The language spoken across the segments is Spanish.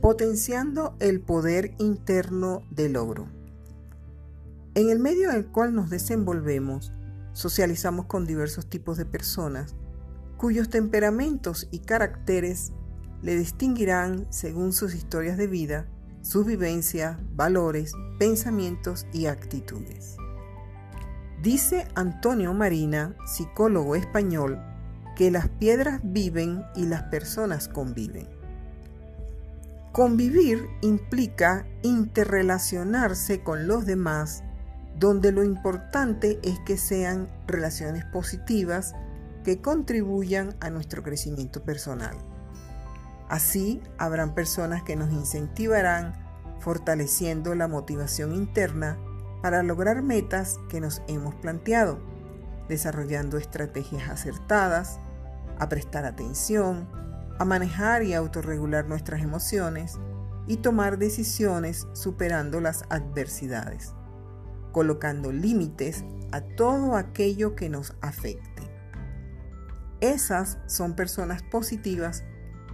Potenciando el poder interno del logro. En el medio en el cual nos desenvolvemos, socializamos con diversos tipos de personas cuyos temperamentos y caracteres le distinguirán según sus historias de vida, sus vivencias, valores, pensamientos y actitudes. Dice Antonio Marina, psicólogo español, que las piedras viven y las personas conviven. Convivir implica interrelacionarse con los demás, donde lo importante es que sean relaciones positivas que contribuyan a nuestro crecimiento personal. Así habrán personas que nos incentivarán fortaleciendo la motivación interna para lograr metas que nos hemos planteado, desarrollando estrategias acertadas, a prestar atención, a manejar y autorregular nuestras emociones y tomar decisiones superando las adversidades, colocando límites a todo aquello que nos afecte. Esas son personas positivas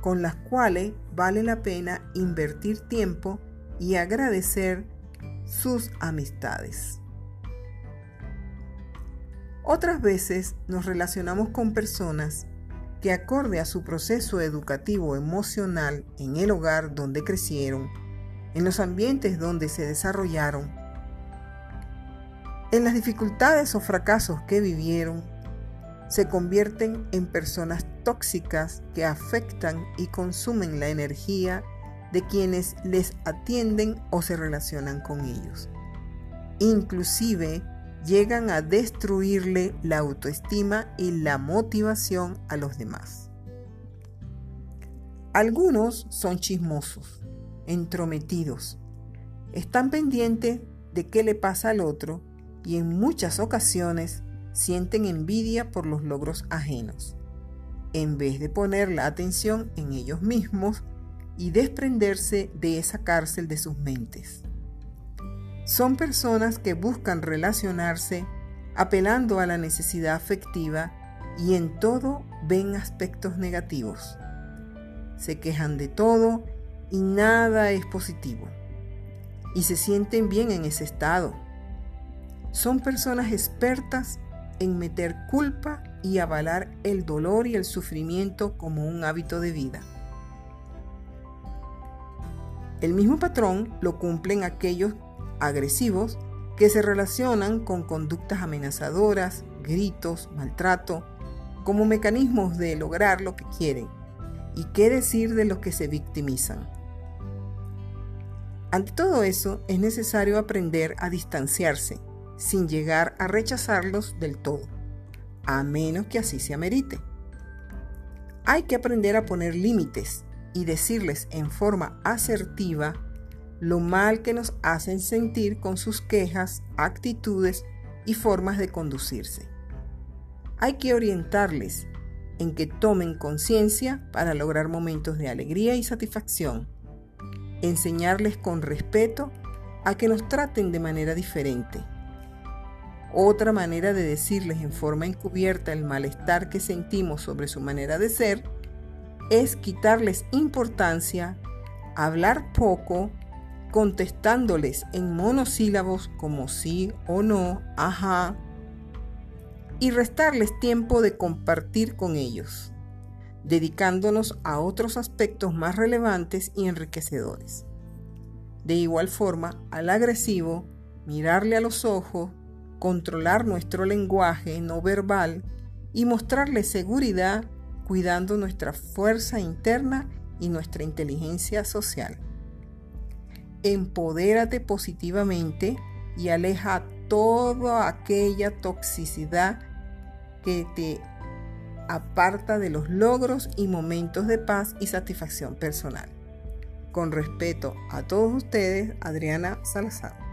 con las cuales vale la pena invertir tiempo y agradecer sus amistades. Otras veces nos relacionamos con personas que acorde a su proceso educativo emocional en el hogar donde crecieron, en los ambientes donde se desarrollaron, en las dificultades o fracasos que vivieron, se convierten en personas tóxicas que afectan y consumen la energía de quienes les atienden o se relacionan con ellos. Inclusive llegan a destruirle la autoestima y la motivación a los demás. Algunos son chismosos, entrometidos, están pendientes de qué le pasa al otro y en muchas ocasiones sienten envidia por los logros ajenos, en vez de poner la atención en ellos mismos y desprenderse de esa cárcel de sus mentes. Son personas que buscan relacionarse apelando a la necesidad afectiva y en todo ven aspectos negativos. Se quejan de todo y nada es positivo. Y se sienten bien en ese estado. Son personas expertas en meter culpa y avalar el dolor y el sufrimiento como un hábito de vida. El mismo patrón lo cumplen aquellos agresivos que se relacionan con conductas amenazadoras, gritos, maltrato, como mecanismos de lograr lo que quieren. ¿Y qué decir de los que se victimizan? Ante todo eso, es necesario aprender a distanciarse, sin llegar a rechazarlos del todo, a menos que así se amerite. Hay que aprender a poner límites y decirles en forma asertiva lo mal que nos hacen sentir con sus quejas, actitudes y formas de conducirse. Hay que orientarles en que tomen conciencia para lograr momentos de alegría y satisfacción. Enseñarles con respeto a que nos traten de manera diferente. Otra manera de decirles en forma encubierta el malestar que sentimos sobre su manera de ser es quitarles importancia, hablar poco, contestándoles en monosílabos como sí o no, ajá, y restarles tiempo de compartir con ellos, dedicándonos a otros aspectos más relevantes y enriquecedores. De igual forma, al agresivo, mirarle a los ojos, controlar nuestro lenguaje no verbal y mostrarle seguridad cuidando nuestra fuerza interna y nuestra inteligencia social. Empodérate positivamente y aleja toda aquella toxicidad que te aparta de los logros y momentos de paz y satisfacción personal. Con respeto a todos ustedes, Adriana Salazar.